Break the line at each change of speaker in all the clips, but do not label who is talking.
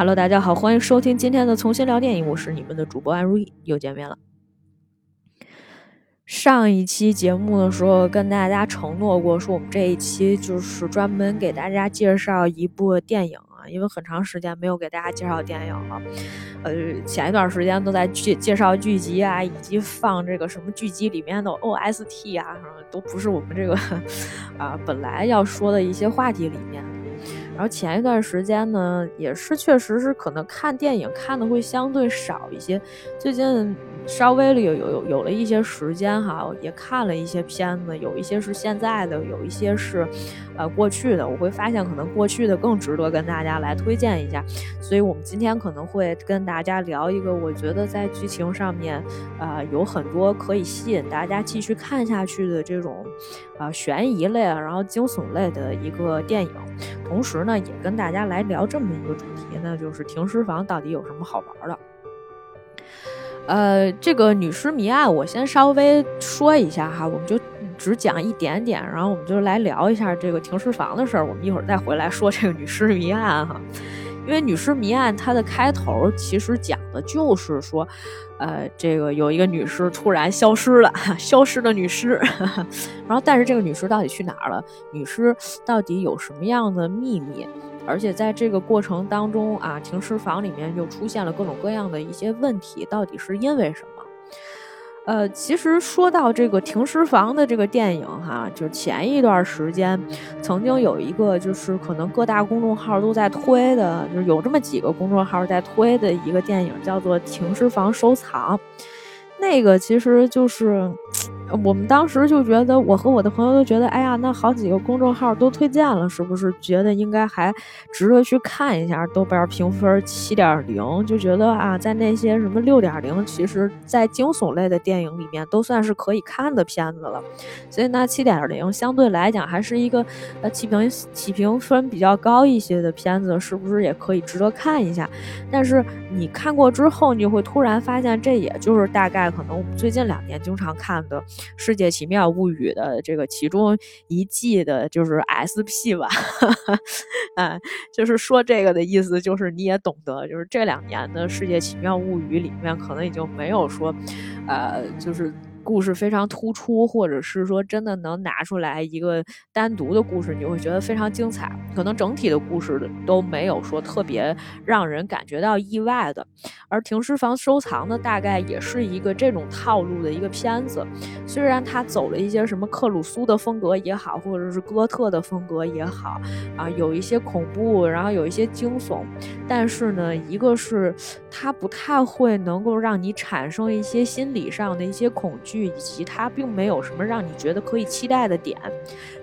Hello，大家好，欢迎收听今天的重新聊电影，我是你们的主播安如意，又见面了。上一期节目的时候跟大家承诺过，说我们这一期就是专门给大家介绍一部电影啊，因为很长时间没有给大家介绍电影了。呃，前一段时间都在介介绍剧集啊，以及放这个什么剧集里面的 OST 啊，都不是我们这个 啊本来要说的一些话题里面。然后前一段时间呢，也是确实是可能看电影看的会相对少一些，最近。稍微有有有有了一些时间哈，也看了一些片子，有一些是现在的，有一些是，呃过去的。我会发现可能过去的更值得跟大家来推荐一下，所以我们今天可能会跟大家聊一个我觉得在剧情上面，啊有很多可以吸引大家继续看下去的这种，啊悬疑类然后惊悚类的一个电影。同时呢，也跟大家来聊这么一个主题，那就是停尸房到底有什么好玩的。呃，这个女尸谜案，我先稍微说一下哈，我们就只讲一点点，然后我们就来聊一下这个停尸房的事儿。我们一会儿再回来说这个女尸谜案哈，因为女尸谜案它的开头其实讲的就是说，呃，这个有一个女尸突然消失了，消失的女尸，然后但是这个女尸到底去哪儿了？女尸到底有什么样的秘密？而且在这个过程当中啊，停尸房里面又出现了各种各样的一些问题，到底是因为什么？呃，其实说到这个停尸房的这个电影哈，就前一段时间曾经有一个，就是可能各大公众号都在推的，就是有这么几个公众号在推的一个电影，叫做《停尸房收藏》。那个其实就是。我们当时就觉得，我和我的朋友都觉得，哎呀，那好几个公众号都推荐了，是不是觉得应该还值得去看一下？豆瓣评分七点零，就觉得啊，在那些什么六点零，其实在惊悚类的电影里面都算是可以看的片子了。所以那七点零相对来讲还是一个呃起评起评分比较高一些的片子，是不是也可以值得看一下？但是你看过之后，你就会突然发现，这也就是大概可能我们最近两年经常看的。世界奇妙物语的这个其中一季的就是 SP 吧，啊，就是说这个的意思，就是你也懂得，就是这两年的世界奇妙物语里面，可能已经没有说，呃，就是。故事非常突出，或者是说真的能拿出来一个单独的故事，你会觉得非常精彩。可能整体的故事都没有说特别让人感觉到意外的。而停尸房收藏呢，大概也是一个这种套路的一个片子。虽然它走了一些什么克鲁苏的风格也好，或者是哥特的风格也好，啊，有一些恐怖，然后有一些惊悚，但是呢，一个是它不太会能够让你产生一些心理上的一些恐惧。以及它并没有什么让你觉得可以期待的点，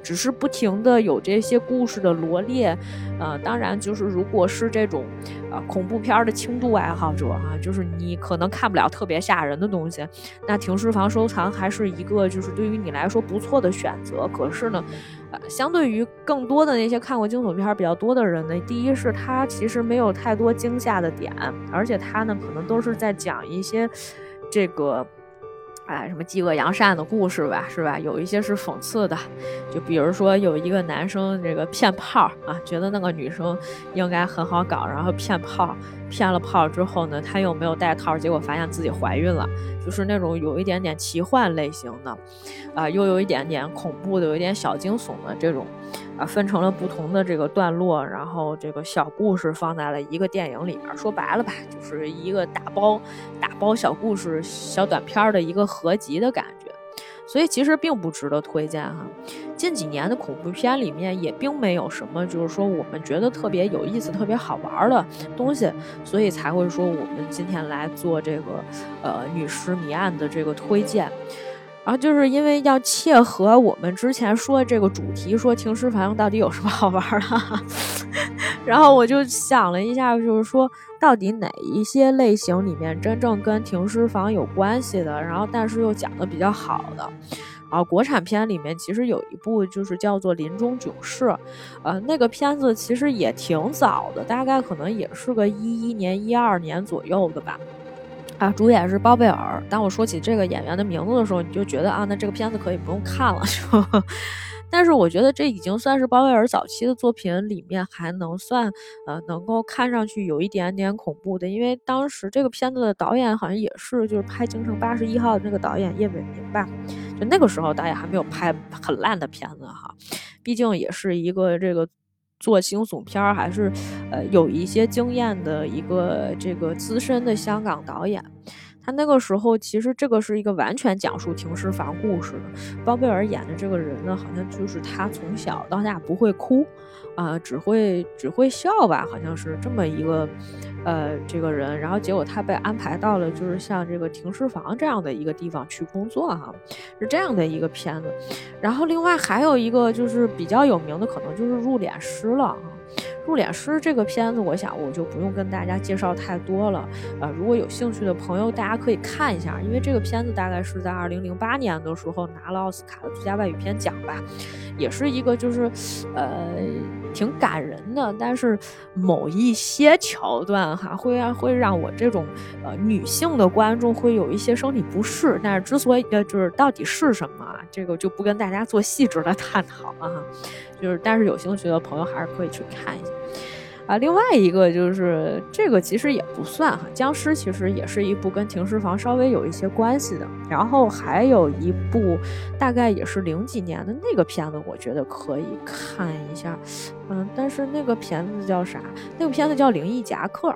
只是不停的有这些故事的罗列。呃，当然就是如果是这种呃恐怖片的轻度爱好者哈，就是你可能看不了特别吓人的东西，那停尸房收藏还是一个就是对于你来说不错的选择。可是呢，呃，相对于更多的那些看过惊悚片比较多的人呢，第一是它其实没有太多惊吓的点，而且它呢可能都是在讲一些这个。哎，什么饥饿扬善的故事吧，是吧？有一些是讽刺的，就比如说有一个男生这个骗炮啊，觉得那个女生应该很好搞，然后骗炮，骗了炮之后呢，他又没有带套，结果发现自己怀孕了，就是那种有一点点奇幻类型的，啊，又有一点点恐怖的，有一点小惊悚的这种。啊，分成了不同的这个段落，然后这个小故事放在了一个电影里面。说白了吧，就是一个打包、打包小故事、小短片的一个合集的感觉。所以其实并不值得推荐哈。近几年的恐怖片里面也并没有什么，就是说我们觉得特别有意思、特别好玩的东西，所以才会说我们今天来做这个呃女尸谜案的这个推荐。然后就是因为要切合我们之前说的这个主题，说停尸房到底有什么好玩的，然后我就想了一下，就是说到底哪一些类型里面真正跟停尸房有关系的，然后但是又讲的比较好的，啊国产片里面其实有一部就是叫做《临终囧事》，呃，那个片子其实也挺早的，大概可能也是个一一年、一二年左右的吧。啊，主演是包贝尔。当我说起这个演员的名字的时候，你就觉得啊，那这个片子可以不用看了，就但是我觉得这已经算是鲍威尔早期的作品里面还能算呃能够看上去有一点点恐怖的，因为当时这个片子的导演好像也是就是拍《京城八十一号》的那个导演叶伟民吧，就那个时候导演还没有拍很烂的片子哈，毕竟也是一个这个做惊悚片儿还是呃有一些经验的一个这个资深的香港导演。他那个时候其实这个是一个完全讲述停尸房故事的。包贝尔演的这个人呢，好像就是他从小到大不会哭，啊，只会只会笑吧，好像是这么一个，呃，这个人。然后结果他被安排到了就是像这个停尸房这样的一个地方去工作哈，是这样的一个片子。然后另外还有一个就是比较有名的，可能就是入殓师了啊。入殓师这个片子，我想我就不用跟大家介绍太多了。呃，如果有兴趣的朋友，大家可以看一下，因为这个片子大概是在二零零八年的时候拿了奥斯卡的最佳外语片奖吧，也是一个就是，呃，挺感人的。但是某一些桥段哈，会让会让我这种呃女性的观众会有一些生理不适。但是之所以呃就是到底是什么，这个就不跟大家做细致的探讨了哈。就是，但是有兴趣的朋友还是可以去看一下啊。另外一个就是这个其实也不算哈，僵尸其实也是一部跟停尸房稍微有一些关系的。然后还有一部大概也是零几年的那个片子，我觉得可以看一下。嗯，但是那个片子叫啥？那个片子叫《灵异夹克》。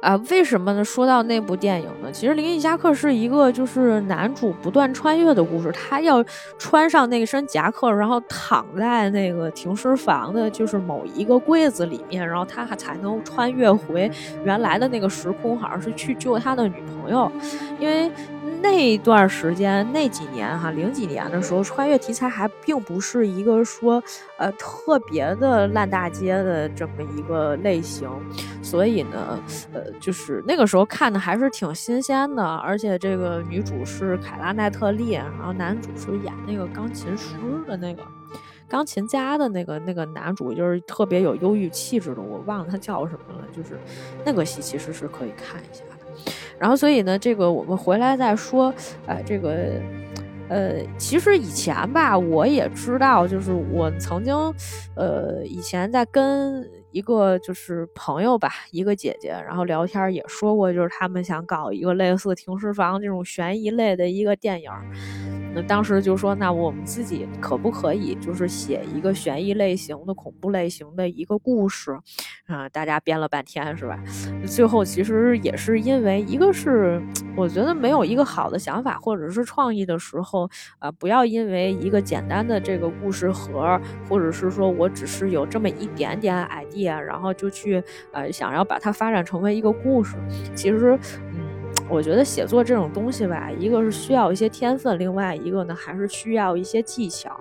啊，为什么呢？说到那部电影呢？其实《灵异夹克》是一个就是男主不断穿越的故事。他要穿上那身夹克，然后躺在那个停尸房的，就是某一个柜子里面，然后他还才能穿越回原来的那个时空，好像是去救他的女朋友，因为。那段时间，那几年哈，零几年的时候，穿越题材还并不是一个说，呃，特别的烂大街的这么一个类型，所以呢，呃，就是那个时候看的还是挺新鲜的，而且这个女主是凯拉奈特利，然后男主是演那个钢琴师的那个钢琴家的那个那个男主，就是特别有忧郁气质的，我忘了他叫什么了，就是那个戏其实是可以看一下。然后，所以呢，这个我们回来再说。呃，这个，呃，其实以前吧，我也知道，就是我曾经，呃，以前在跟一个就是朋友吧，一个姐姐，然后聊天也说过，就是他们想搞一个类似《停尸房》这种悬疑类的一个电影。那当时就说，那我们自己可不可以就是写一个悬疑类型的、恐怖类型的一个故事？啊，大家编了半天是吧？最后其实也是因为一个是我觉得没有一个好的想法或者是创意的时候，啊，不要因为一个简单的这个故事盒，或者是说我只是有这么一点点 idea，然后就去呃想要把它发展成为一个故事。其实，我觉得写作这种东西吧，一个是需要一些天分，另外一个呢还是需要一些技巧，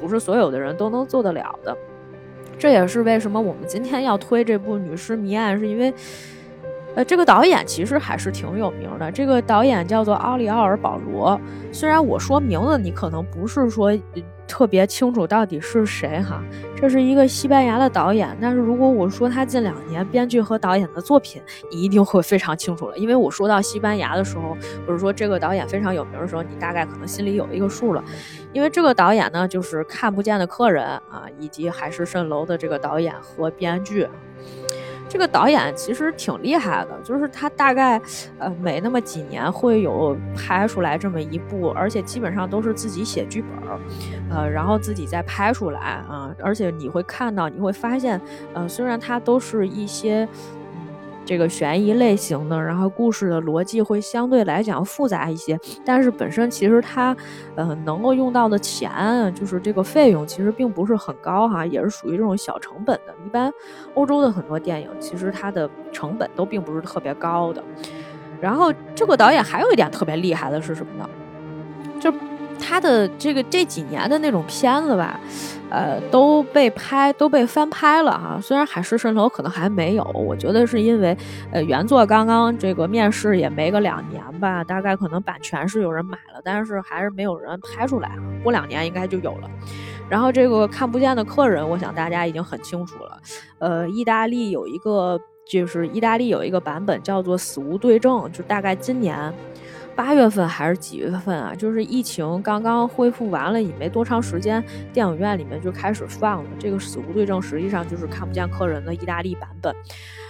不是所有的人都能做得了的。这也是为什么我们今天要推这部《女尸谜案》，是因为，呃，这个导演其实还是挺有名的。这个导演叫做奥利奥尔·保罗，虽然我说名字你可能不是说。特别清楚到底是谁哈，这是一个西班牙的导演。但是如果我说他近两年编剧和导演的作品，你一定会非常清楚了。因为我说到西班牙的时候，或者说这个导演非常有名的时候，你大概可能心里有一个数了。因为这个导演呢，就是《看不见的客人》啊，以及《海市蜃楼》的这个导演和编剧。这个导演其实挺厉害的，就是他大概，呃，每那么几年会有拍出来这么一部，而且基本上都是自己写剧本，呃，然后自己再拍出来啊，而且你会看到，你会发现，呃，虽然他都是一些。这个悬疑类型的，然后故事的逻辑会相对来讲复杂一些，但是本身其实它，呃，能够用到的钱，就是这个费用其实并不是很高哈，也是属于这种小成本的。一般欧洲的很多电影，其实它的成本都并不是特别高的。然后这个导演还有一点特别厉害的是什么呢？就他的这个这几年的那种片子吧。呃，都被拍，都被翻拍了哈。虽然《海市蜃楼》可能还没有，我觉得是因为，呃，原作刚刚这个面世也没个两年吧，大概可能版权是有人买了，但是还是没有人拍出来。啊过两年应该就有了。然后这个看不见的客人，我想大家已经很清楚了。呃，意大利有一个，就是意大利有一个版本叫做《死无对证》，就大概今年。八月份还是几月份啊？就是疫情刚刚恢复完了，也没多长时间，电影院里面就开始放了这个《死无对证》，实际上就是看不见客人的意大利版本。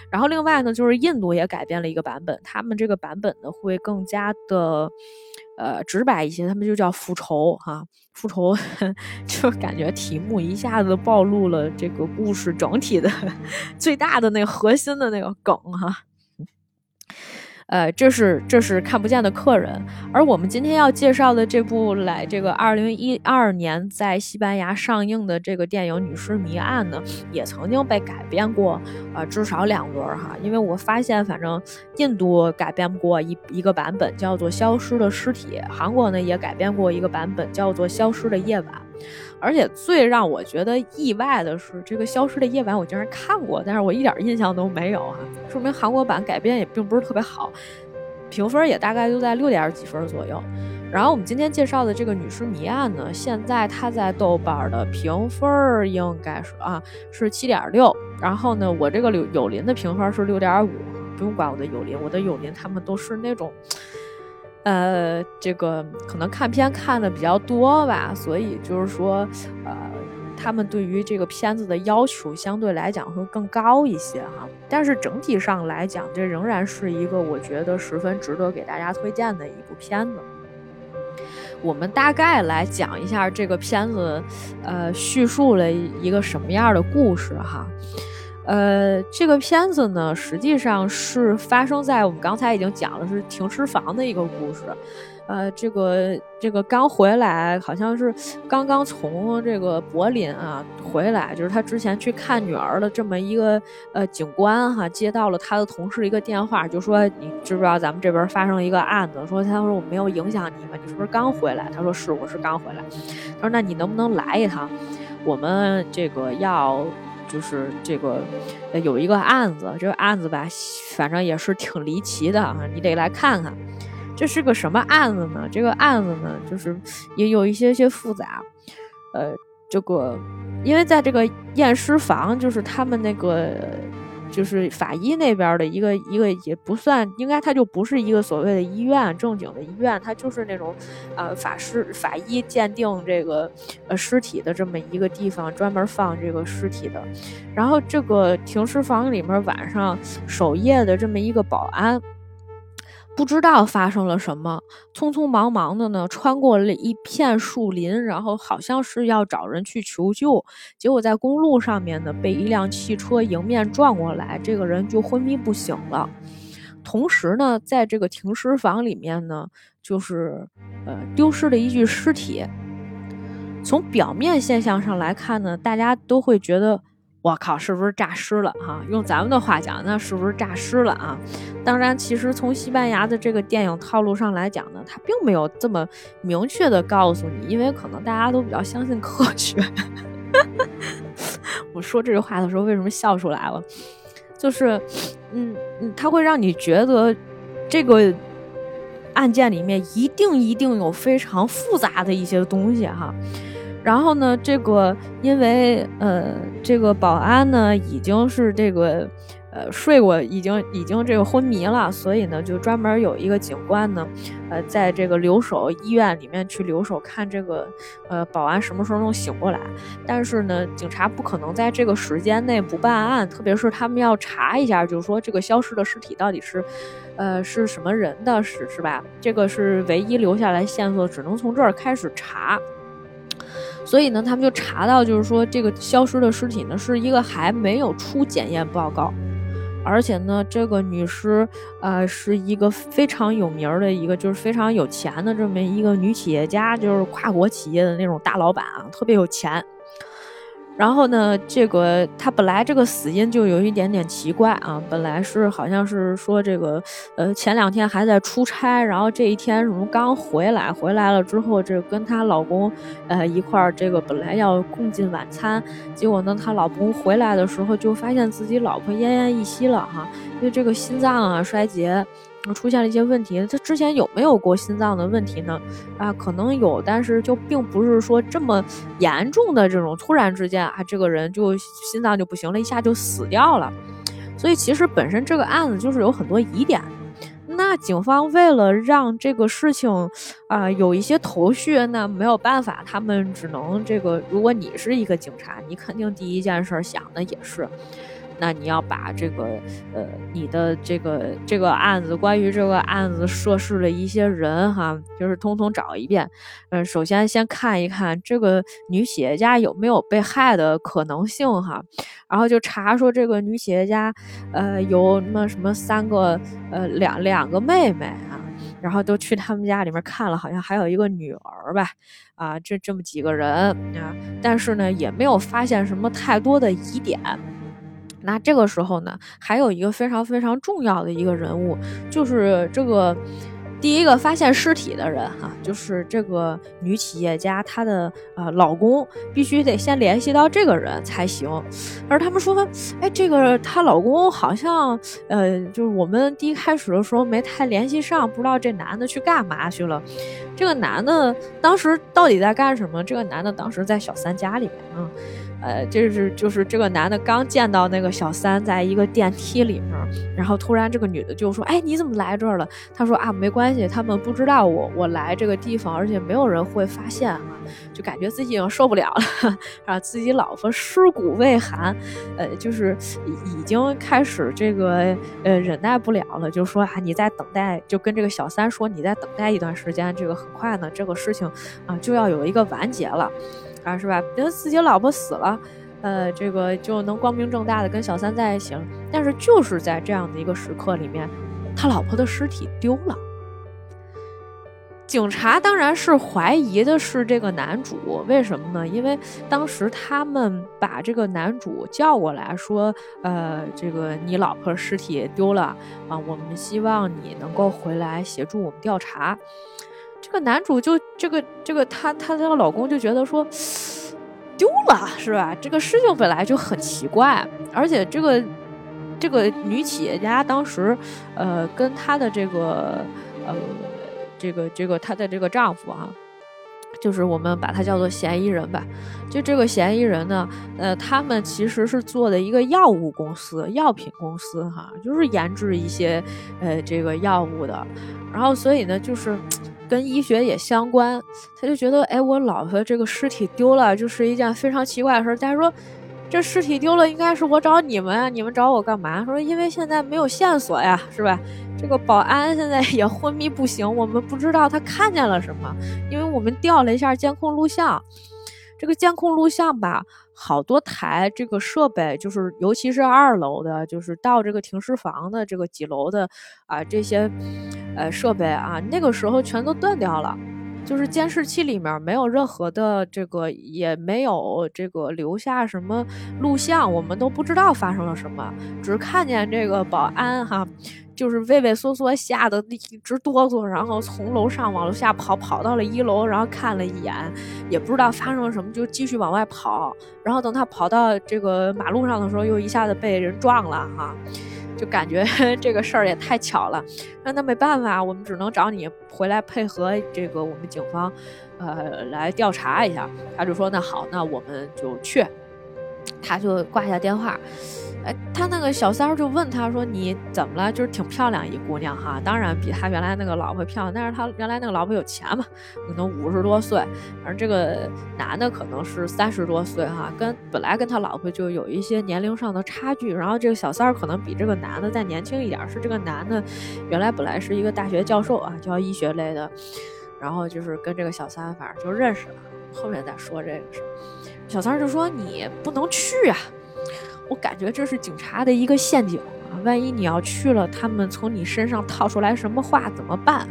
然后另外呢，就是印度也改编了一个版本，他们这个版本呢会更加的呃直白一些，他们就叫复仇哈，复仇 就感觉题目一下子暴露了这个故事整体的 最大的那个核心的那个梗哈。呃，这是这是看不见的客人，而我们今天要介绍的这部来这个二零一二年在西班牙上映的这个电影《女尸谜案》呢，也曾经被改编过，呃，至少两轮哈。因为我发现，反正印度改编过一一个版本叫做《消失的尸体》，韩国呢也改编过一个版本叫做《消失的夜晚》。而且最让我觉得意外的是，这个《消失的夜晚》我竟然看过，但是我一点印象都没有啊，说明韩国版改编也并不是特别好，评分也大概就在六点几分左右。然后我们今天介绍的这个《女尸谜案》呢，现在它在豆瓣的评分应该是啊是七点六，然后呢，我这个柳友邻的评分是六点五，不用管我的友邻，我的友邻他们都是那种。呃，这个可能看片看的比较多吧，所以就是说，呃，他们对于这个片子的要求相对来讲会更高一些哈。但是整体上来讲，这仍然是一个我觉得十分值得给大家推荐的一部片子。我们大概来讲一下这个片子，呃，叙述了一个什么样的故事哈。呃，这个片子呢，实际上是发生在我们刚才已经讲了是停尸房的一个故事。呃，这个这个刚回来，好像是刚刚从这个柏林啊回来，就是他之前去看女儿的这么一个呃警官哈，接到了他的同事一个电话，就说你知不知道咱们这边发生一个案子？说他说我没有影响你吗？你是不是刚回来？他说是，我是刚回来。他说那你能不能来一趟？我们这个要。就是这个，有一个案子，这个案子吧，反正也是挺离奇的啊，你得来看看，这是个什么案子呢？这个案子呢，就是也有一些些复杂，呃，这个因为在这个验尸房，就是他们那个。就是法医那边的一个一个也不算，应该它就不是一个所谓的医院正经的医院，它就是那种，呃，法师法医鉴定这个呃尸体的这么一个地方，专门放这个尸体的。然后这个停尸房里面晚上守夜的这么一个保安。不知道发生了什么，匆匆忙忙的呢，穿过了一片树林，然后好像是要找人去求救，结果在公路上面呢，被一辆汽车迎面撞过来，这个人就昏迷不醒了。同时呢，在这个停尸房里面呢，就是呃丢失了一具尸体。从表面现象上来看呢，大家都会觉得。我靠，是不是诈尸了哈？用咱们的话讲，那是不是诈尸了啊？当然，其实从西班牙的这个电影套路上来讲呢，它并没有这么明确的告诉你，因为可能大家都比较相信科学。我说这句话的时候，为什么笑出来了？就是，嗯嗯，它会让你觉得这个案件里面一定一定有非常复杂的一些东西哈。然后呢，这个因为呃，这个保安呢已经是这个呃睡过，已经已经这个昏迷了，所以呢就专门有一个警官呢，呃，在这个留守医院里面去留守，看这个呃保安什么时候能醒过来。但是呢，警察不可能在这个时间内不办案，特别是他们要查一下，就是说这个消失的尸体到底是呃是什么人的，是是吧？这个是唯一留下来线索，只能从这儿开始查。所以呢，他们就查到，就是说这个消失的尸体呢，是一个还没有出检验报告，而且呢，这个女尸，呃，是一个非常有名的一个，就是非常有钱的这么一个女企业家，就是跨国企业的那种大老板啊，特别有钱。然后呢，这个他本来这个死因就有一点点奇怪啊，本来是好像是说这个，呃，前两天还在出差，然后这一天什么刚回来，回来了之后，这跟她老公，呃，一块儿这个本来要共进晚餐，结果呢，她老公回来的时候就发现自己老婆奄奄一息了哈，因为这个心脏啊衰竭。出现了一些问题，他之前有没有过心脏的问题呢？啊，可能有，但是就并不是说这么严重的这种突然之间啊，这个人就心脏就不行了，一下就死掉了。所以其实本身这个案子就是有很多疑点。那警方为了让这个事情啊有一些头绪，那没有办法，他们只能这个。如果你是一个警察，你肯定第一件事想的也是。那你要把这个，呃，你的这个这个案子，关于这个案子涉事的一些人，哈，就是通通找一遍。嗯，首先先看一看这个女企业家有没有被害的可能性，哈。然后就查说这个女企业家，呃，有那什么三个，呃，两两个妹妹啊。然后都去他们家里面看了，好像还有一个女儿吧，啊，这这么几个人啊。但是呢，也没有发现什么太多的疑点。那这个时候呢，还有一个非常非常重要的一个人物，就是这个第一个发现尸体的人哈，就是这个女企业家她的呃老公，必须得先联系到这个人才行。而他们说，哎，这个她老公好像呃，就是我们第一开始的时候没太联系上，不知道这男的去干嘛去了。这个男的当时到底在干什么？这个男的当时在小三家里面啊。呃，就是就是这个男的刚见到那个小三，在一个电梯里面，然后突然这个女的就说：“哎，你怎么来这儿了？”他说：“啊，没关系，他们不知道我我来这个地方，而且没有人会发现啊。”就感觉自己已经受不了了，啊，自己老婆尸骨未寒，呃，就是已经开始这个呃忍耐不了了，就说啊，你再等待，就跟这个小三说，你再等待一段时间，这个很快呢，这个事情啊就要有一个完结了。啊，是吧？觉得自己老婆死了，呃，这个就能光明正大的跟小三在一起了。但是就是在这样的一个时刻里面，他老婆的尸体丢了。警察当然是怀疑的是这个男主，为什么呢？因为当时他们把这个男主叫过来说，呃，这个你老婆尸体丢了啊，我们希望你能够回来协助我们调查。男主就这个这个他他这个老公就觉得说丢了是吧？这个事情本来就很奇怪，而且这个这个女企业家当时呃跟她的这个呃这个这个她的这个丈夫啊，就是我们把他叫做嫌疑人吧。就这个嫌疑人呢，呃，他们其实是做的一个药物公司、药品公司哈，就是研制一些呃这个药物的。然后所以呢，就是。跟医学也相关，他就觉得，哎，我老婆这个尸体丢了，就是一件非常奇怪的事儿。但是说，这尸体丢了，应该是我找你们啊，你们找我干嘛？说，因为现在没有线索呀，是吧？这个保安现在也昏迷不醒，我们不知道他看见了什么，因为我们调了一下监控录像，这个监控录像吧。好多台这个设备，就是尤其是二楼的，就是到这个停尸房的这个几楼的啊，这些呃设备啊，那个时候全都断掉了，就是监视器里面没有任何的这个，也没有这个留下什么录像，我们都不知道发生了什么，只看见这个保安哈。就是畏畏缩缩，吓得一直哆嗦，然后从楼上往楼下跑，跑到了一楼，然后看了一眼，也不知道发生了什么，就继续往外跑。然后等他跑到这个马路上的时候，又一下子被人撞了哈，就感觉 这个事儿也太巧了。那那没办法，我们只能找你回来配合这个我们警方，呃，来调查一下。他就说那好，那我们就去。他就挂下电话。哎，他那个小三儿就问他说：“你怎么了？就是挺漂亮一姑娘哈，当然比他原来那个老婆漂亮。但是他原来那个老婆有钱嘛，可能五十多岁，而这个男的可能是三十多岁哈，跟本来跟他老婆就有一些年龄上的差距。然后这个小三儿可能比这个男的再年轻一点，是这个男的原来本来是一个大学教授啊，教医学类的，然后就是跟这个小三反正就认识了。后面再说这个事儿，小三儿就说你不能去啊。”我感觉这是警察的一个陷阱啊！万一你要去了，他们从你身上套出来什么话怎么办？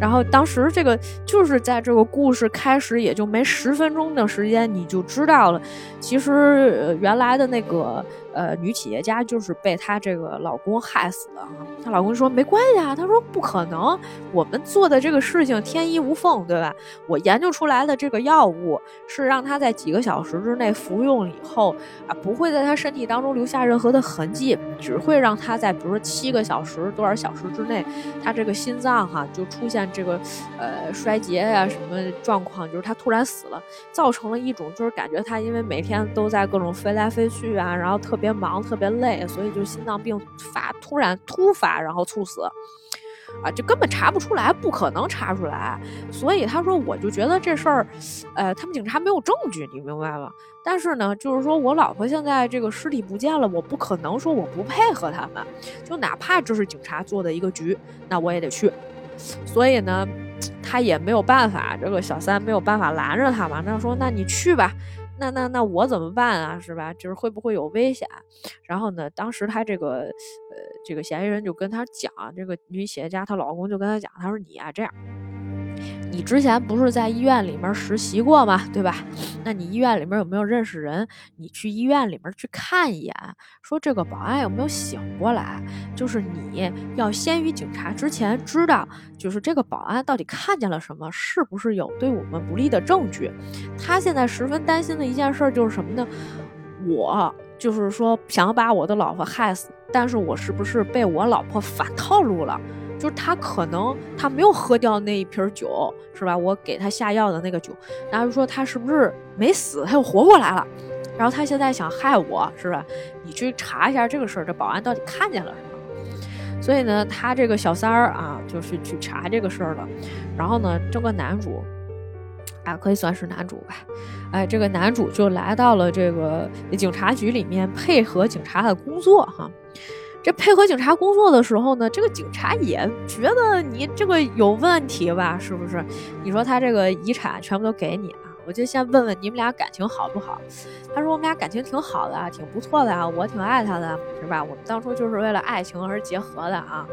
然后当时这个就是在这个故事开始也就没十分钟的时间，你就知道了，其实原来的那个。呃，女企业家就是被她这个老公害死的啊。她老公说没关系啊，他说不可能，我们做的这个事情天衣无缝，对吧？我研究出来的这个药物是让她在几个小时之内服用以后啊，不会在她身体当中留下任何的痕迹，只会让她在比如说七个小时多少小时之内，她这个心脏哈就出现这个呃衰竭呀什么状况，就是她突然死了，造成了一种就是感觉她因为每天都在各种飞来飞去啊，然后特别忙特别累，所以就心脏病发突然突发，然后猝死。啊，这根本查不出来，不可能查出来。所以他说，我就觉得这事儿，呃，他们警察没有证据，你明白吗？但是呢，就是说我老婆现在这个尸体不见了，我不可能说我不配合他们，就哪怕这是警察做的一个局，那我也得去。所以呢，他也没有办法，这个小三没有办法拦着他嘛。那说，那你去吧。那那那我怎么办啊？是吧？就是会不会有危险？然后呢，当时他这个呃这个嫌疑人就跟他讲，这个女企业家她老公就跟他讲，他说你啊这样。你之前不是在医院里面实习过吗？对吧？那你医院里面有没有认识人？你去医院里面去看一眼，说这个保安有没有醒过来？就是你要先于警察之前知道，就是这个保安到底看见了什么，是不是有对我们不利的证据？他现在十分担心的一件事就是什么呢？我就是说想把我的老婆害死，但是我是不是被我老婆反套路了？就是他可能他没有喝掉那一瓶酒，是吧？我给他下药的那个酒，然后说他是不是没死，他又活过来了？然后他现在想害我，是吧？你去查一下这个事儿，这保安到底看见了什么？所以呢，他这个小三儿啊，就是去查这个事儿了。然后呢，这个男主啊，可以算是男主吧？哎，这个男主就来到了这个警察局里面，配合警察的工作，哈。这配合警察工作的时候呢，这个警察也觉得你这个有问题吧？是不是？你说他这个遗产全部都给你啊？我就先问问你们俩感情好不好？他说我们俩感情挺好的啊，挺不错的啊，我挺爱他的，是吧？我们当初就是为了爱情而结合的啊，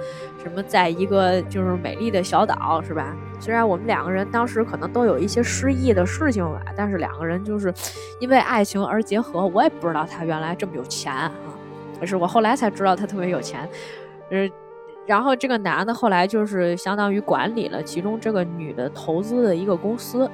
什么在一个就是美丽的小岛，是吧？虽然我们两个人当时可能都有一些失意的事情吧，但是两个人就是因为爱情而结合。我也不知道他原来这么有钱啊。可是我后来才知道他特别有钱，呃，然后这个男的后来就是相当于管理了其中这个女的投资的一个公司，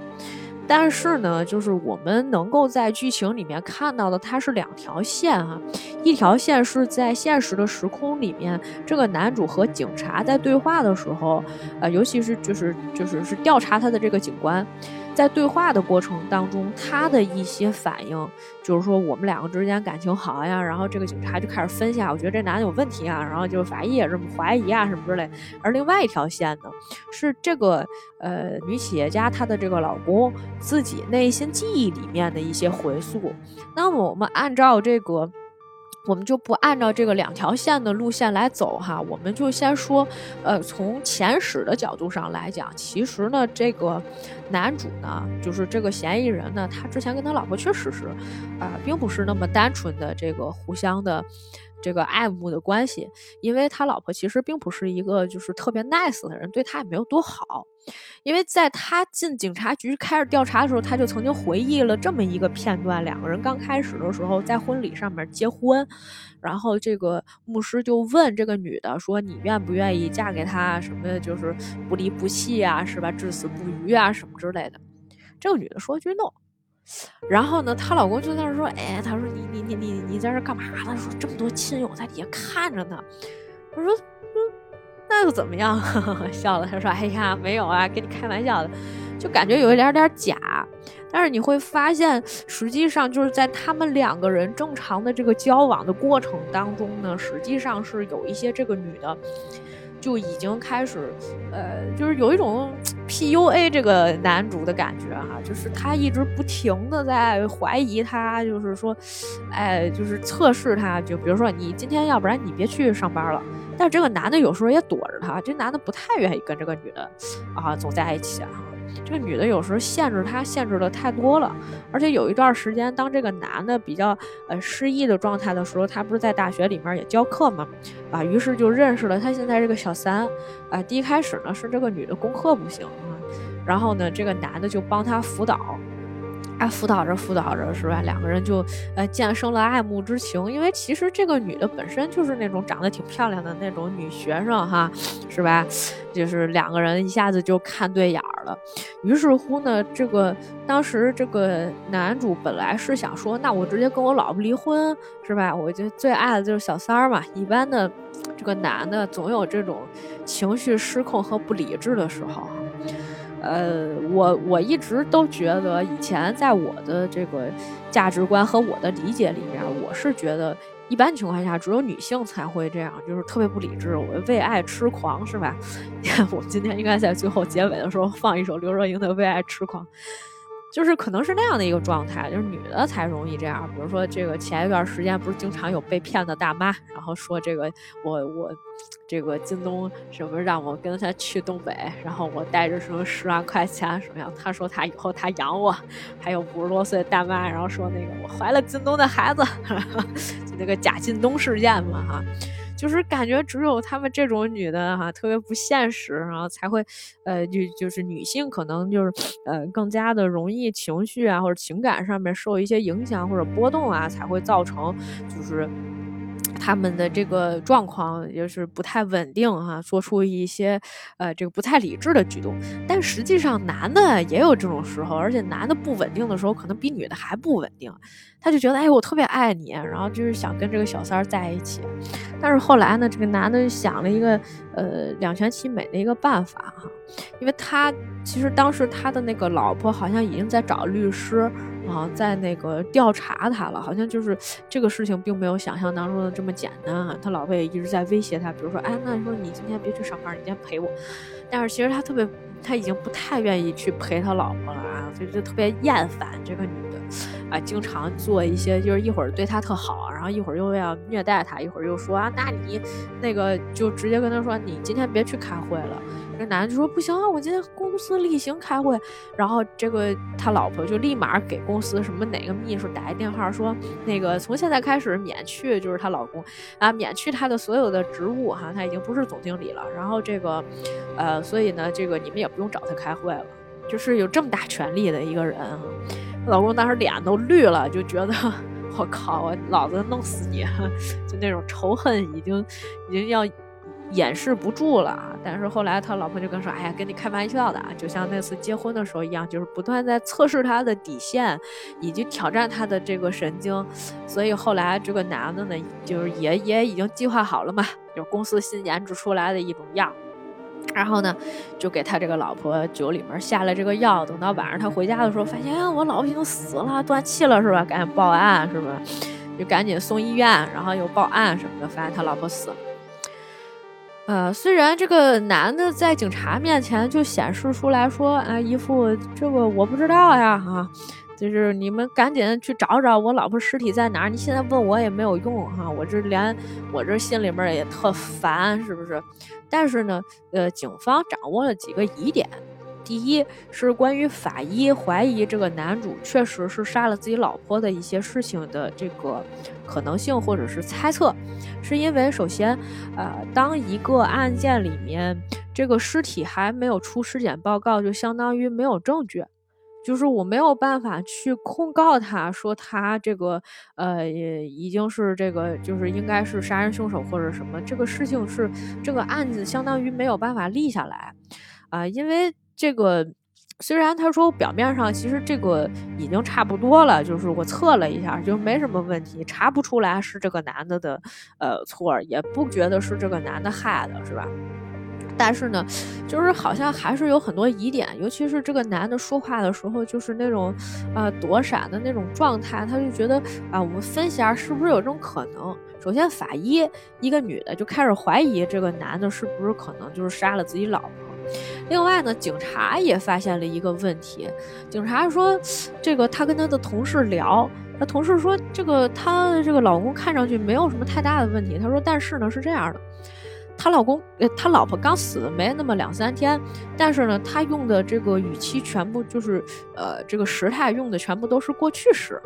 但是呢，就是我们能够在剧情里面看到的，它是两条线哈，一条线是在现实的时空里面，这个男主和警察在对话的时候，呃，尤其是就是就是是调查他的这个警官。在对话的过程当中，他的一些反应就是说我们两个之间感情好呀，然后这个警察就开始分析啊，我觉得这男的有问题啊，然后就法医也这么怀疑啊什么之类。而另外一条线呢，是这个呃女企业家她的这个老公自己内心记忆里面的一些回溯。那么我们按照这个。我们就不按照这个两条线的路线来走哈，我们就先说，呃，从前史的角度上来讲，其实呢，这个男主呢，就是这个嫌疑人呢，他之前跟他老婆确实是，啊，并不是那么单纯的这个互相的。这个爱慕的关系，因为他老婆其实并不是一个就是特别 nice 的人，对他也没有多好。因为在他进警察局开始调查的时候，他就曾经回忆了这么一个片段：两个人刚开始的时候在婚礼上面结婚，然后这个牧师就问这个女的说：“你愿不愿意嫁给他？什么就是不离不弃啊，是吧？至死不渝啊，什么之类的。”这个女的说句 no。然后呢，她老公就在那说：“哎，他说你你你你你在这干嘛呢？说这么多亲友在底下看着呢。”我说：“嗯，那又怎么样？” 笑了，他说：“哎呀，没有啊，跟你开玩笑的，就感觉有一点点假。但是你会发现，实际上就是在他们两个人正常的这个交往的过程当中呢，实际上是有一些这个女的。”就已经开始，呃，就是有一种 PUA 这个男主的感觉哈，就是他一直不停的在怀疑他，就是说，哎，就是测试他，就比如说你今天要不然你别去上班了，但是这个男的有时候也躲着他，这男的不太愿意跟这个女的啊总在一起啊。这个女的有时候限制他，限制的太多了，而且有一段时间，当这个男的比较呃失意的状态的时候，他不是在大学里面也教课嘛，啊，于是就认识了他现在这个小三，啊，第一开始呢是这个女的功课不行啊，然后呢这个男的就帮他辅导，啊，辅导着辅导着是吧？两个人就呃渐生了爱慕之情。因为其实这个女的本身就是那种长得挺漂亮的那种女学生哈，是吧？就是两个人一下子就看对眼儿了。于是乎呢，这个当时这个男主本来是想说，那我直接跟我老婆离婚是吧？我就最爱的就是小三儿嘛。一般的这个男的总有这种情绪失控和不理智的时候。呃，我我一直都觉得，以前在我的这个价值观和我的理解里面，我是觉得一般情况下只有女性才会这样，就是特别不理智，我为爱痴狂，是吧？我今天应该在最后结尾的时候放一首刘若英的《为爱痴狂》。就是可能是那样的一个状态，就是女的才容易这样。比如说，这个前一段时间不是经常有被骗的大妈，然后说这个我我这个京东什么让我跟他去东北，然后我带着什么十万块钱什么样，他说他以后他养我，还有五十多岁大妈，然后说那个我怀了京东的孩子，就那个假京东事件嘛哈。就是感觉只有他们这种女的哈，特别不现实，然后才会，呃，就就是女性可能就是，呃，更加的容易情绪啊或者情感上面受一些影响或者波动啊，才会造成就是。他们的这个状况也是不太稳定哈，做出一些呃这个不太理智的举动。但实际上男的也有这种时候，而且男的不稳定的时候可能比女的还不稳定。他就觉得哎，我特别爱你，然后就是想跟这个小三儿在一起。但是后来呢，这个男的想了一个呃两全其美的一个办法哈，因为他其实当时他的那个老婆好像已经在找律师。啊，在那个调查他了，好像就是这个事情并没有想象当中的这么简单啊。他老婆也一直在威胁他，比如说，哎，那你说你今天别去上班，你今天陪我。但是其实他特别，他已经不太愿意去陪他老婆了啊，所以就特别厌烦这个女的，啊，经常做一些，就是一会儿对他特好，然后一会儿又要虐待他，一会儿又说啊，那你那个就直接跟他说，你今天别去开会了。这男的就说不行啊，我今天公司例行开会，然后这个他老婆就立马给公司什么哪个秘书打一电话说，那个从现在开始免去就是她老公啊，免去他的所有的职务哈，他已经不是总经理了。然后这个，呃，所以呢，这个你们也不用找他开会了，就是有这么大权力的一个人。老公当时脸都绿了，就觉得 我靠，我老子弄死你，就那种仇恨已经已经要。掩饰不住了！但是后来他老婆就跟说：“哎呀，跟你开玩笑的啊，就像那次结婚的时候一样，就是不断在测试他的底线，以及挑战他的这个神经。所以后来这个男的呢，就是也也已经计划好了嘛，就公司新研制出来的一种药，然后呢，就给他这个老婆酒里面下了这个药。等到晚上他回家的时候，发现我老婆已经死了，断气了，是吧？赶紧报案，是吧？就赶紧送医院，然后又报案什么的，发现他老婆死了。”呃，虽然这个男的在警察面前就显示出来说，啊，一副这个我不知道呀，哈，就是你们赶紧去找找我老婆尸体在哪儿。你现在问我也没有用，哈，我这连我这心里面也特烦，是不是？但是呢，呃，警方掌握了几个疑点。第一是关于法医怀疑这个男主确实是杀了自己老婆的一些事情的这个可能性或者是猜测，是因为首先，呃，当一个案件里面这个尸体还没有出尸检报告，就相当于没有证据，就是我没有办法去控告他说他这个呃也已经是这个就是应该是杀人凶手或者什么，这个事情是这个案子相当于没有办法立下来，啊，因为。这个虽然他说表面上其实这个已经差不多了，就是我测了一下，就没什么问题，查不出来是这个男的的呃错，也不觉得是这个男的害的，是吧？但是呢，就是好像还是有很多疑点，尤其是这个男的说话的时候，就是那种啊躲闪的那种状态，他就觉得啊，我们分析下是不是有这种可能？首先，法医一个女的就开始怀疑这个男的是不是可能就是杀了自己老婆。另外呢，警察也发现了一个问题。警察说，这个他跟他的同事聊，他同事说，这个他这个老公看上去没有什么太大的问题。他说，但是呢是这样的，他老公呃他老婆刚死没那么两三天，但是呢他用的这个语气全部就是呃这个时态用的全部都是过去式。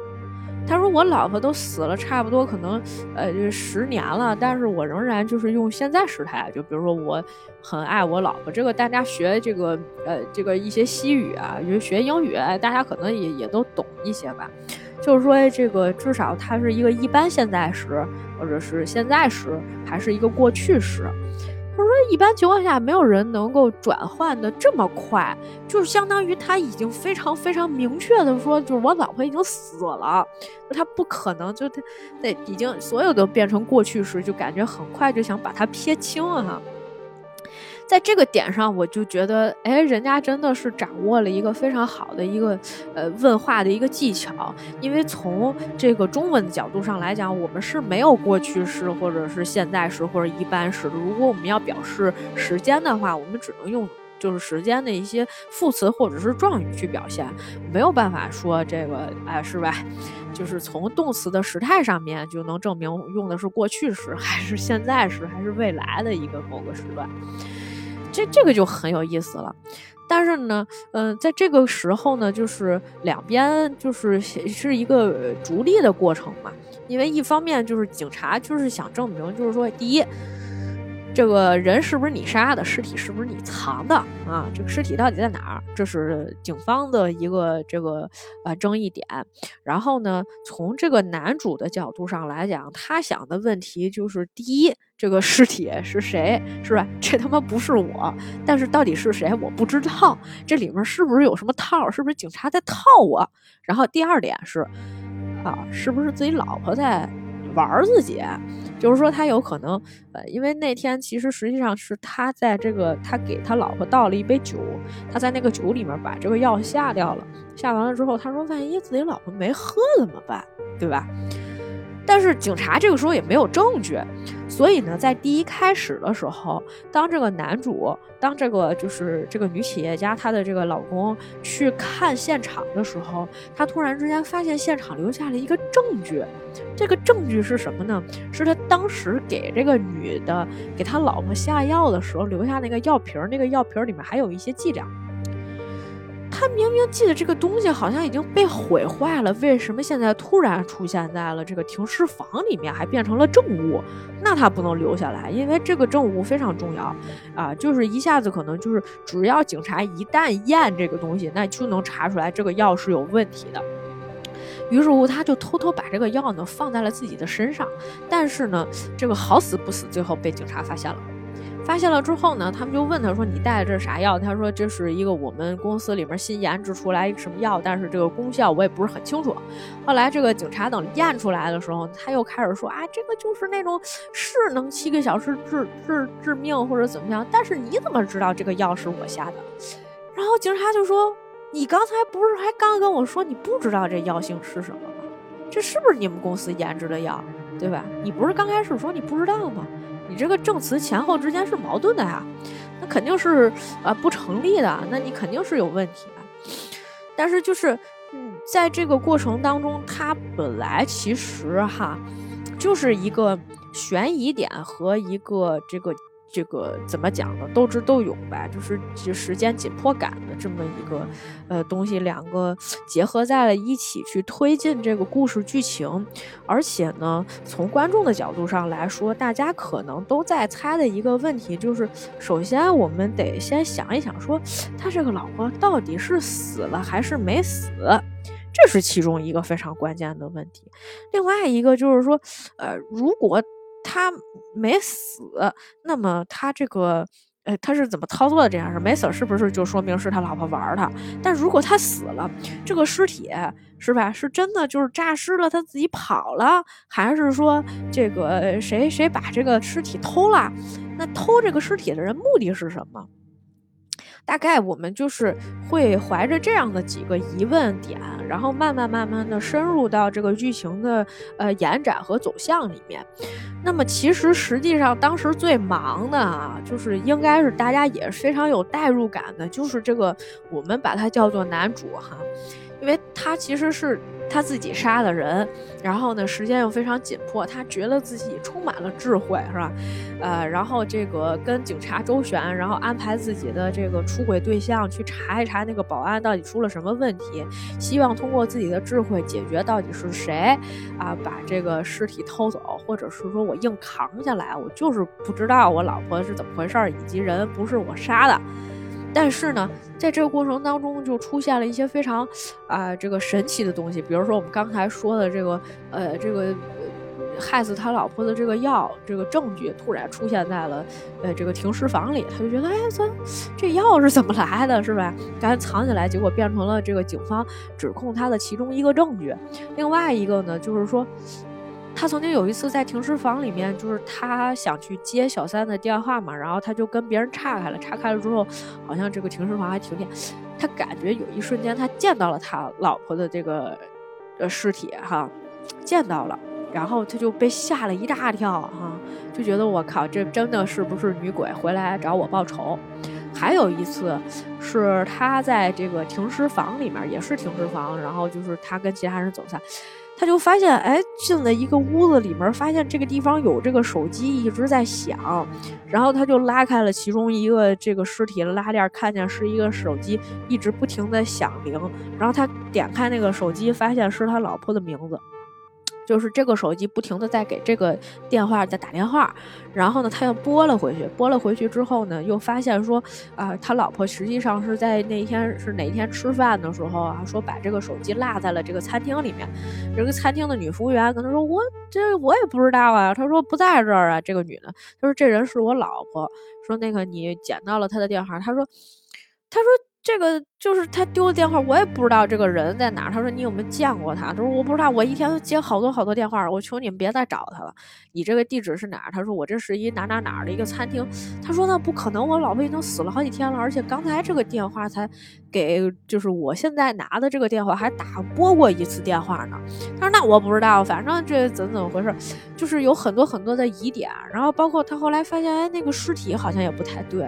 他说我老婆都死了，差不多可能呃十年了，但是我仍然就是用现在时态，就比如说我很爱我老婆。这个大家学这个呃这个一些西语啊，就学英语，大家可能也也都懂一些吧。就是说这个至少它是一个一般现在时，或者是现在时，还是一个过去时。他说：“一般情况下，没有人能够转换的这么快，就是相当于他已经非常非常明确的说，就是我老婆已经死了，他不可能就他，那已经所有都变成过去时，就感觉很快就想把它撇清了哈。”在这个点上，我就觉得，哎，人家真的是掌握了一个非常好的一个呃问话的一个技巧。因为从这个中文的角度上来讲，我们是没有过去式或者是现在时或者一般时的。如果我们要表示时间的话，我们只能用就是时间的一些副词或者是状语去表现，没有办法说这个哎是吧？就是从动词的时态上面就能证明用的是过去时还是现在时还是未来的一个某个时段。这这个就很有意思了，但是呢，嗯，在这个时候呢，就是两边就是是一个逐利的过程嘛，因为一方面就是警察就是想证明，就是说第一。这个人是不是你杀的？尸体是不是你藏的？啊，这个尸体到底在哪儿？这是警方的一个这个呃争议点。然后呢，从这个男主的角度上来讲，他想的问题就是：第一，这个尸体是谁？是吧？这他妈不是我，但是到底是谁？我不知道。这里面是不是有什么套？是不是警察在套我？然后第二点是，啊，是不是自己老婆在？玩自己，就是说他有可能，呃，因为那天其实实际上是他在这个他给他老婆倒了一杯酒，他在那个酒里面把这个药下掉了，下完了之后，他说万一自己老婆没喝怎么办，对吧？但是警察这个时候也没有证据，所以呢，在第一开始的时候，当这个男主，当这个就是这个女企业家她的这个老公去看现场的时候，他突然之间发现现场留下了一个证据，这个证据是什么呢？是他当时给这个女的给他老婆下药的时候留下那个药瓶，那个药瓶里面还有一些剂量。他明明记得这个东西好像已经被毁坏了，为什么现在突然出现在了这个停尸房里面，还变成了证物？那他不能留下来，因为这个证物非常重要啊！就是一下子可能就是，只要警察一旦验这个东西，那就能查出来这个药是有问题的。于是乎，他就偷偷把这个药呢放在了自己的身上，但是呢，这个好死不死，最后被警察发现了。发现了之后呢，他们就问他说：“你带的这是啥药？”他说：“这是一个我们公司里面新研制出来一个什么药，但是这个功效我也不是很清楚。”后来这个警察等验出来的时候，他又开始说：“啊，这个就是那种是能七个小时治治治命或者怎么样，但是你怎么知道这个药是我下的？”然后警察就说：“你刚才不是还刚跟我说你不知道这药性是什么吗？这是不是你们公司研制的药，对吧？你不是刚开始说你不知道吗？”你这个证词前后之间是矛盾的呀，那肯定是啊不成立的，那你肯定是有问题。但是就是，嗯，在这个过程当中，它本来其实哈，就是一个悬疑点和一个这个。这个怎么讲呢？斗智斗勇吧，就是就时间紧迫感的这么一个呃东西，两个结合在了一起去推进这个故事剧情。而且呢，从观众的角度上来说，大家可能都在猜的一个问题就是：首先我们得先想一想，说他这个老婆到底是死了还是没死，这是其中一个非常关键的问题。另外一个就是说，呃，如果。他没死，那么他这个，呃，他是怎么操作的这件事？没死是不是就说明是他老婆玩他？但如果他死了，这个尸体是吧？是真的就是诈尸了，他自己跑了，还是说这个谁谁把这个尸体偷了？那偷这个尸体的人目的是什么？大概我们就是会怀着这样的几个疑问点，然后慢慢慢慢的深入到这个剧情的呃延展和走向里面。那么其实实际上当时最忙的啊，就是应该是大家也是非常有代入感的，就是这个我们把它叫做男主哈，因为他其实是。他自己杀的人，然后呢，时间又非常紧迫，他觉得自己充满了智慧，是吧？呃，然后这个跟警察周旋，然后安排自己的这个出轨对象去查一查那个保安到底出了什么问题，希望通过自己的智慧解决到底是谁啊把这个尸体偷走，或者是说我硬扛下来，我就是不知道我老婆是怎么回事，以及人不是我杀的。但是呢，在这个过程当中，就出现了一些非常，啊，这个神奇的东西。比如说我们刚才说的这个，呃，这个害死他老婆的这个药，这个证据突然出现在了，呃，这个停尸房里。他就觉得，哎，这这药是怎么来的，是吧？赶紧藏起来，结果变成了这个警方指控他的其中一个证据。另外一个呢，就是说。他曾经有一次在停尸房里面，就是他想去接小三的电话嘛，然后他就跟别人岔开了。岔开了之后，好像这个停尸房还停电，他感觉有一瞬间他见到了他老婆的这个呃尸体哈，见到了，然后他就被吓了一大跳哈，就觉得我靠，这真的是不是女鬼回来找我报仇？还有一次是他在这个停尸房里面，也是停尸房，然后就是他跟其他人走散。他就发现，哎，进了一个屋子里面，发现这个地方有这个手机一直在响，然后他就拉开了其中一个这个尸体的拉链，看见是一个手机一直不停的响铃，然后他点开那个手机，发现是他老婆的名字。就是这个手机不停的在给这个电话在打电话，然后呢，他又拨了回去，拨了回去之后呢，又发现说，啊，他老婆实际上是在那天是哪天吃饭的时候啊，说把这个手机落在了这个餐厅里面，这个餐厅的女服务员跟他说，我这我也不知道啊，他说不在这儿啊，这个女的，他说这人是我老婆，说那个你捡到了他的电话，他说，他说。这个就是他丢的电话，我也不知道这个人在哪。他说你有没有见过他？他说我不知道，我一天都接好多好多电话，我求你们别再找他了。你这个地址是哪儿？他说我这是一哪哪哪儿的一个餐厅。他说那不可能，我老婆已经死了好几天了，而且刚才这个电话才给，就是我现在拿的这个电话还打拨过一次电话呢。他说那我不知道，反正这怎怎么回事，就是有很多很多的疑点。然后包括他后来发现，哎，那个尸体好像也不太对，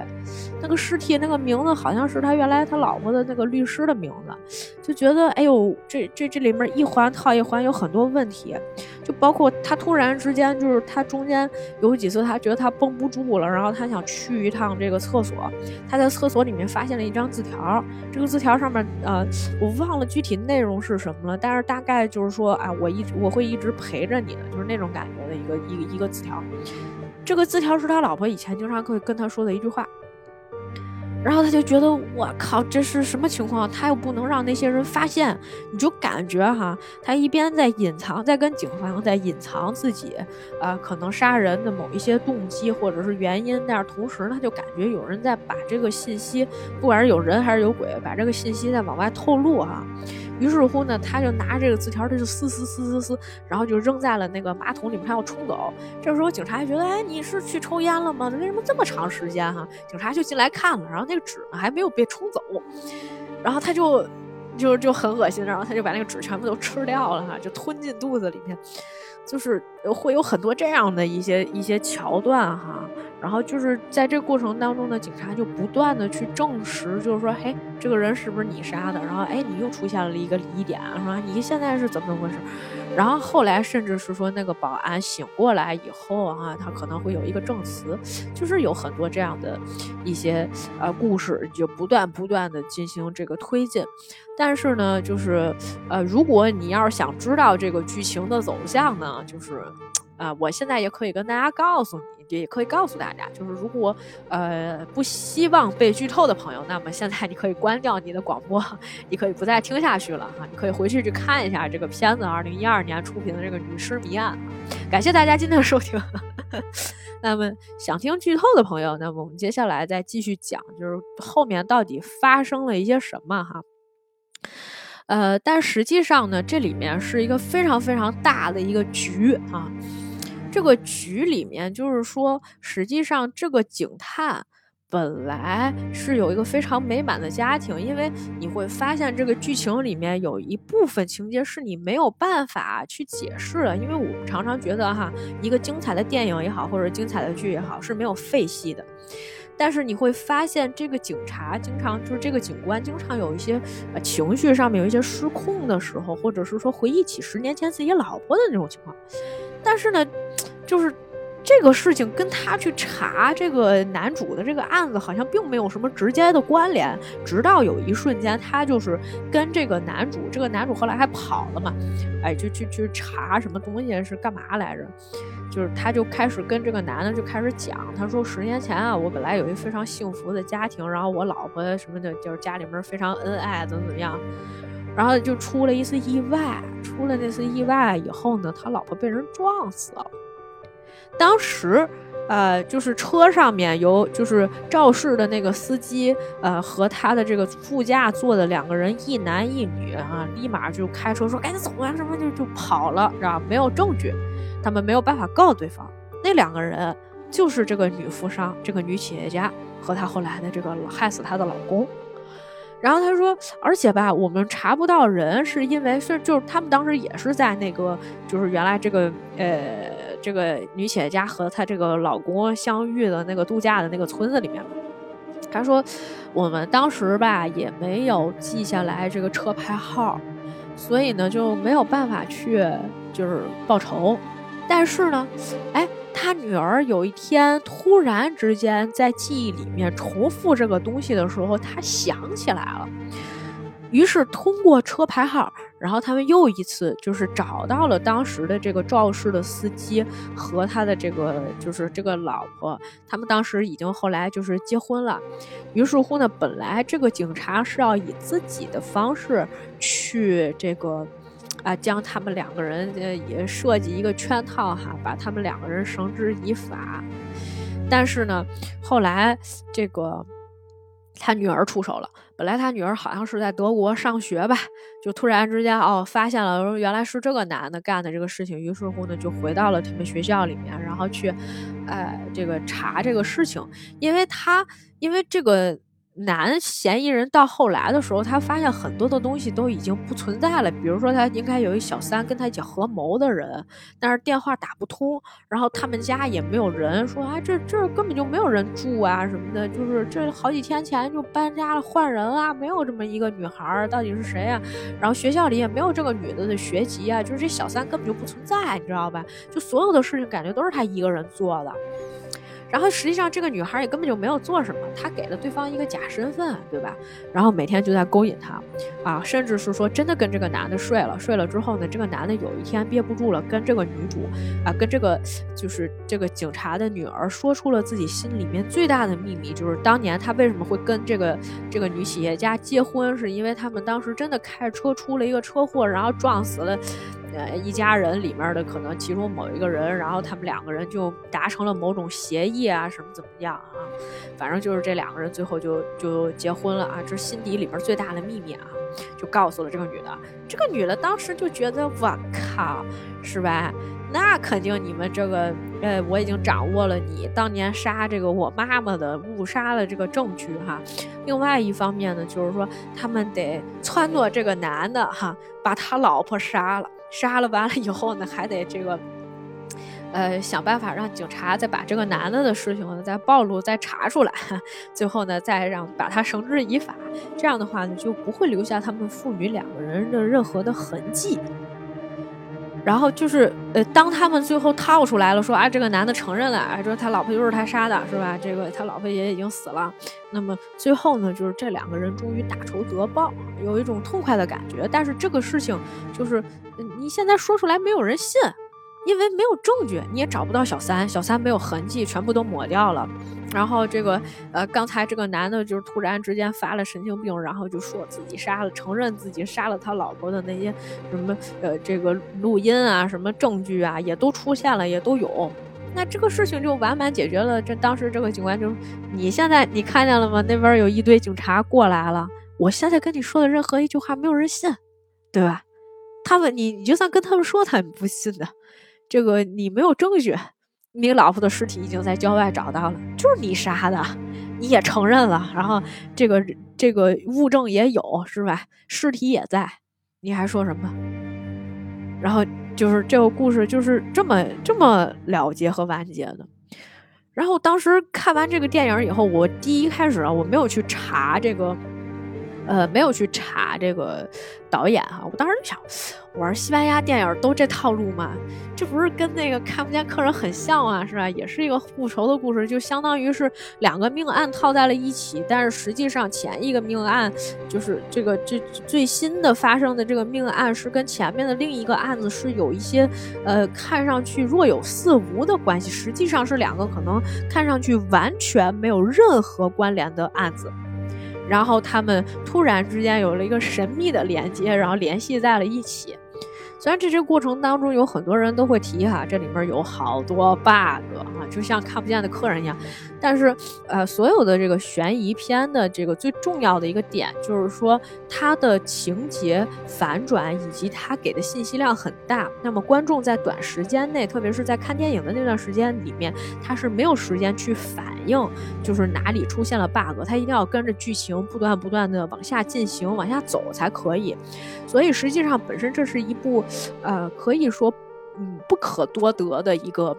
那个尸体那个名字好像是他原来。他老婆的那个律师的名字，就觉得哎呦，这这这里面一环套一环，有很多问题，就包括他突然之间，就是他中间有几次，他觉得他绷不住了，然后他想去一趟这个厕所，他在厕所里面发现了一张字条，这个字条上面呃，我忘了具体内容是什么了，但是大概就是说啊，我一我会一直陪着你的，就是那种感觉的一个一个一个字条，这个字条是他老婆以前经常会跟他说的一句话。然后他就觉得我靠，这是什么情况？他又不能让那些人发现，你就感觉哈，他一边在隐藏，在跟警方在隐藏自己，啊，可能杀人的某一些动机或者是原因，但是同时他就感觉有人在把这个信息，不管是有人还是有鬼，把这个信息在往外透露哈。于是乎呢，他就拿这个字条，他就撕撕撕撕撕，然后就扔在了那个马桶里面，他要冲走。这时候警察就觉得，哎，你是去抽烟了吗？为什么这么长时间哈？警察就进来看了，然后那个纸呢还没有被冲走，然后他就就就很恶心，然后他就把那个纸全部都吃掉了哈，就吞进肚子里面，就是会有很多这样的一些一些桥段哈。然后就是在这过程当中呢，警察就不断的去证实，就是说，嘿，这个人是不是你杀的？然后，哎，你又出现了一个疑点，是吧？你现在是怎么怎么回事？然后后来甚至是说，那个保安醒过来以后啊，他可能会有一个证词，就是有很多这样的一些呃故事，就不断不断的进行这个推进。但是呢，就是呃，如果你要是想知道这个剧情的走向呢，就是。啊，我现在也可以跟大家告诉你，也可以告诉大家，就是如果呃不希望被剧透的朋友，那么现在你可以关掉你的广播，你可以不再听下去了哈，你可以回去去看一下这个片子，二零一二年出品的这个《女尸谜案》。感谢大家今天的收听。那么想听剧透的朋友，那么我们接下来再继续讲，就是后面到底发生了一些什么哈。呃，但实际上呢，这里面是一个非常非常大的一个局啊。这个局里面，就是说，实际上这个警探本来是有一个非常美满的家庭，因为你会发现这个剧情里面有一部分情节是你没有办法去解释的，因为我们常常觉得哈，一个精彩的电影也好，或者精彩的剧也好，是没有废戏的。但是你会发现，这个警察经常就是这个警官经常有一些呃情绪上面有一些失控的时候，或者是说回忆起十年前自己老婆的那种情况。但是呢，就是这个事情跟他去查这个男主的这个案子好像并没有什么直接的关联。直到有一瞬间，他就是跟这个男主，这个男主后来还跑了嘛，哎，就去去查什么东西是干嘛来着？就是他就开始跟这个男的就开始讲，他说十年前啊，我本来有一非常幸福的家庭，然后我老婆什么的，就是家里面非常恩爱，怎么怎么样，然后就出了一次意外，出了那次意外以后呢，他老婆被人撞死了。当时，呃，就是车上面有就是肇事的那个司机，呃，和他的这个副驾坐的两个人，一男一女啊，立马就开车说赶紧走啊，什么就就跑了，然后没有证据。他们没有办法告对方，那两个人就是这个女富商，这个女企业家和她后来的这个害死她的老公。然后他说，而且吧，我们查不到人，是因为是就是他们当时也是在那个就是原来这个呃这个女企业家和她这个老公相遇的那个度假的那个村子里面。她说，我们当时吧也没有记下来这个车牌号，所以呢就没有办法去就是报仇。但是呢，哎，她女儿有一天突然之间在记忆里面重复这个东西的时候，她想起来了。于是通过车牌号，然后他们又一次就是找到了当时的这个肇事的司机和他的这个就是这个老婆。他们当时已经后来就是结婚了。于是乎呢，本来这个警察是要以自己的方式去这个。啊，将他们两个人也设计一个圈套哈，把他们两个人绳之以法。但是呢，后来这个他女儿出手了。本来他女儿好像是在德国上学吧，就突然之间哦发现了，原来是这个男的干的这个事情。于是乎呢，就回到了他们学校里面，然后去，呃，这个查这个事情，因为他因为这个。男嫌疑人到后来的时候，他发现很多的东西都已经不存在了。比如说，他应该有一小三跟他一起合谋的人，但是电话打不通，然后他们家也没有人说啊，这这根本就没有人住啊什么的，就是这好几天前就搬家了换人啊，没有这么一个女孩，到底是谁啊？然后学校里也没有这个女的的学籍啊，就是这小三根本就不存在，你知道吧？就所有的事情感觉都是他一个人做的。然后实际上这个女孩也根本就没有做什么，她给了对方一个假身份，对吧？然后每天就在勾引他，啊，甚至是说真的跟这个男的睡了，睡了之后呢，这个男的有一天憋不住了，跟这个女主，啊，跟这个就是这个警察的女儿说出了自己心里面最大的秘密，就是当年他为什么会跟这个这个女企业家结婚，是因为他们当时真的开车出了一个车祸，然后撞死了。呃，一家人里面的可能其中某一个人，然后他们两个人就达成了某种协议啊，什么怎么样啊？反正就是这两个人最后就就结婚了啊，这心底里面最大的秘密啊，就告诉了这个女的。这个女的当时就觉得，我靠，是吧？那肯定你们这个，呃，我已经掌握了你当年杀这个我妈妈的误杀的这个证据哈。另外一方面呢，就是说他们得撺掇这个男的哈，把他老婆杀了。杀了完了以后呢，还得这个，呃，想办法让警察再把这个男的的事情呢再暴露、再查出来，最后呢再让把他绳之以法。这样的话呢，就不会留下他们父女两个人的任何的痕迹。然后就是，呃，当他们最后套出来了，说啊，这个男的承认了，啊，说他老婆就是他杀的，是吧？这个他老婆也已经死了。那么最后呢，就是这两个人终于大仇得报，有一种痛快的感觉。但是这个事情就是，你现在说出来没有人信。因为没有证据，你也找不到小三，小三没有痕迹，全部都抹掉了。然后这个，呃，刚才这个男的，就是突然之间发了神经病，然后就说自己杀了，承认自己杀了他老婆的那些什么，呃，这个录音啊，什么证据啊，也都出现了，也都有。那这个事情就完满解决了。这当时这个警官就，你现在你看见了吗？那边有一堆警察过来了。我现在跟你说的任何一句话，没有人信，对吧？他们，你你就算跟他们说，他们不信的。这个你没有证据，你老婆的尸体已经在郊外找到了，就是你杀的，你也承认了，然后这个这个物证也有，是吧？尸体也在，你还说什么？然后就是这个故事就是这么这么了结和完结的。然后当时看完这个电影以后，我第一开始啊，我没有去查这个。呃，没有去查这个导演哈，我当时就想，我说西班牙电影都这套路吗？这不是跟那个看不见客人很像啊，是吧？也是一个复仇的故事，就相当于是两个命案套在了一起，但是实际上前一个命案就是这个这最新的发生的这个命案是跟前面的另一个案子是有一些呃看上去若有似无的关系，实际上是两个可能看上去完全没有任何关联的案子。然后他们突然之间有了一个神秘的连接，然后联系在了一起。虽然这些过程当中有很多人都会提哈，这里面有好多 bug 啊，就像看不见的客人一样。但是，呃，所有的这个悬疑片的这个最重要的一个点，就是说它的情节反转以及它给的信息量很大。那么观众在短时间内，特别是在看电影的那段时间里面，他是没有时间去反应，就是哪里出现了 bug，他一定要跟着剧情不断不断的往下进行、往下走才可以。所以实际上本身这是一部。呃，可以说，嗯，不可多得的一个，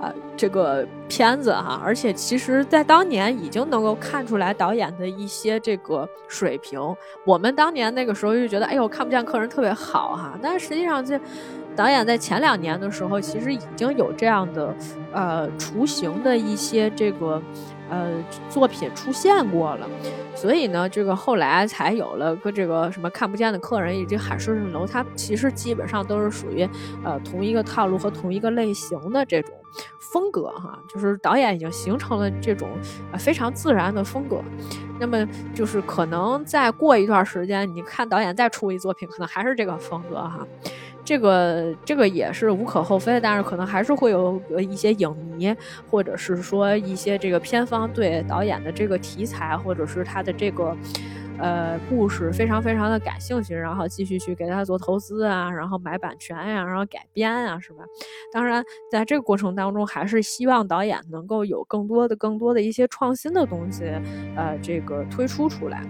啊，这个片子哈，而且其实在当年已经能够看出来导演的一些这个水平。我们当年那个时候就觉得，哎呦，看不见客人特别好哈，但是实际上这导演在前两年的时候，其实已经有这样的呃雏形的一些这个。呃，作品出现过了，所以呢，这个后来才有了个这个什么看不见的客人以及海市蜃楼，它其实基本上都是属于呃同一个套路和同一个类型的这种风格哈，就是导演已经形成了这种呃非常自然的风格。那么就是可能再过一段时间，你看导演再出一作品，可能还是这个风格哈。这个这个也是无可厚非，但是可能还是会有一些影迷，或者是说一些这个片方对导演的这个题材，或者是他的这个呃故事非常非常的感兴趣，然后继续去给他做投资啊，然后买版权呀，然后改编啊，是吧？当然，在这个过程当中，还是希望导演能够有更多的、更多的一些创新的东西，呃，这个推出出来。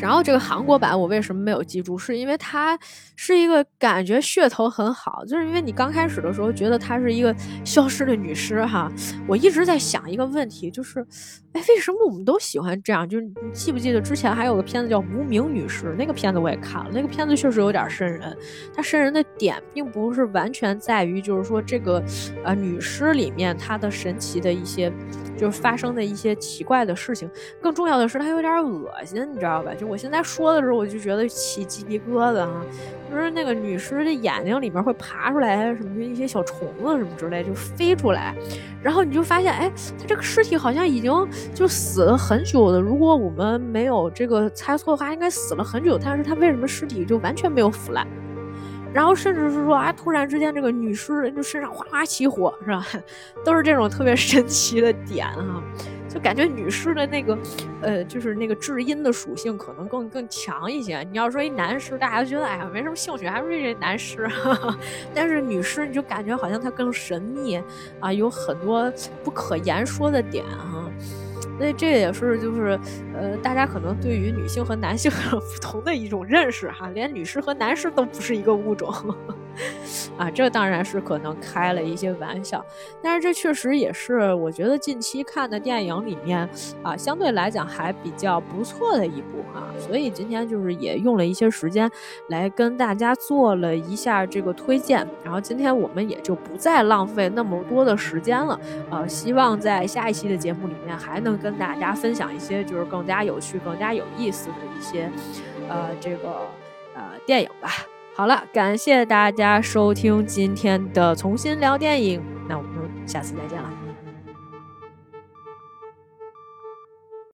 然后这个韩国版我为什么没有记住？是因为它是一个感觉噱头很好，就是因为你刚开始的时候觉得她是一个消失的女尸哈。我一直在想一个问题，就是，哎，为什么我们都喜欢这样？就是你记不记得之前还有个片子叫《无名女尸》，那个片子我也看了，那个片子确实有点瘆人。它瘆人的点并不是完全在于，就是说这个呃女尸里面她的神奇的一些。就是发生的一些奇怪的事情，更重要的是它有点恶心，你知道吧？就我现在说的时候，我就觉得起鸡皮疙瘩啊！就是那个女尸的眼睛里面会爬出来什么一些小虫子什么之类，就飞出来，然后你就发现，哎，它这个尸体好像已经就死了很久了。如果我们没有这个猜错的话，应该死了很久，但是它为什么尸体就完全没有腐烂？然后甚至是说啊，突然之间这个女尸就身上哗哗起火，是吧？都是这种特别神奇的点哈，就感觉女士的那个，呃，就是那个至阴的属性可能更更强一些。你要说一男士，大家都觉得哎呀没什么兴趣，还不是这男尸。但是女士你就感觉好像它更神秘啊，有很多不可言说的点哈。所以这也是就是，呃，大家可能对于女性和男性 不同的一种认识哈，连女士和男士都不是一个物种。啊，这当然是可能开了一些玩笑，但是这确实也是我觉得近期看的电影里面啊，相对来讲还比较不错的一部啊。所以今天就是也用了一些时间来跟大家做了一下这个推荐，然后今天我们也就不再浪费那么多的时间了。呃，希望在下一期的节目里面还能跟大家分享一些就是更加有趣、更加有意思的一些呃这个呃电影吧。好了，感谢大家收听今天的重新聊电影，那我们下次再见了。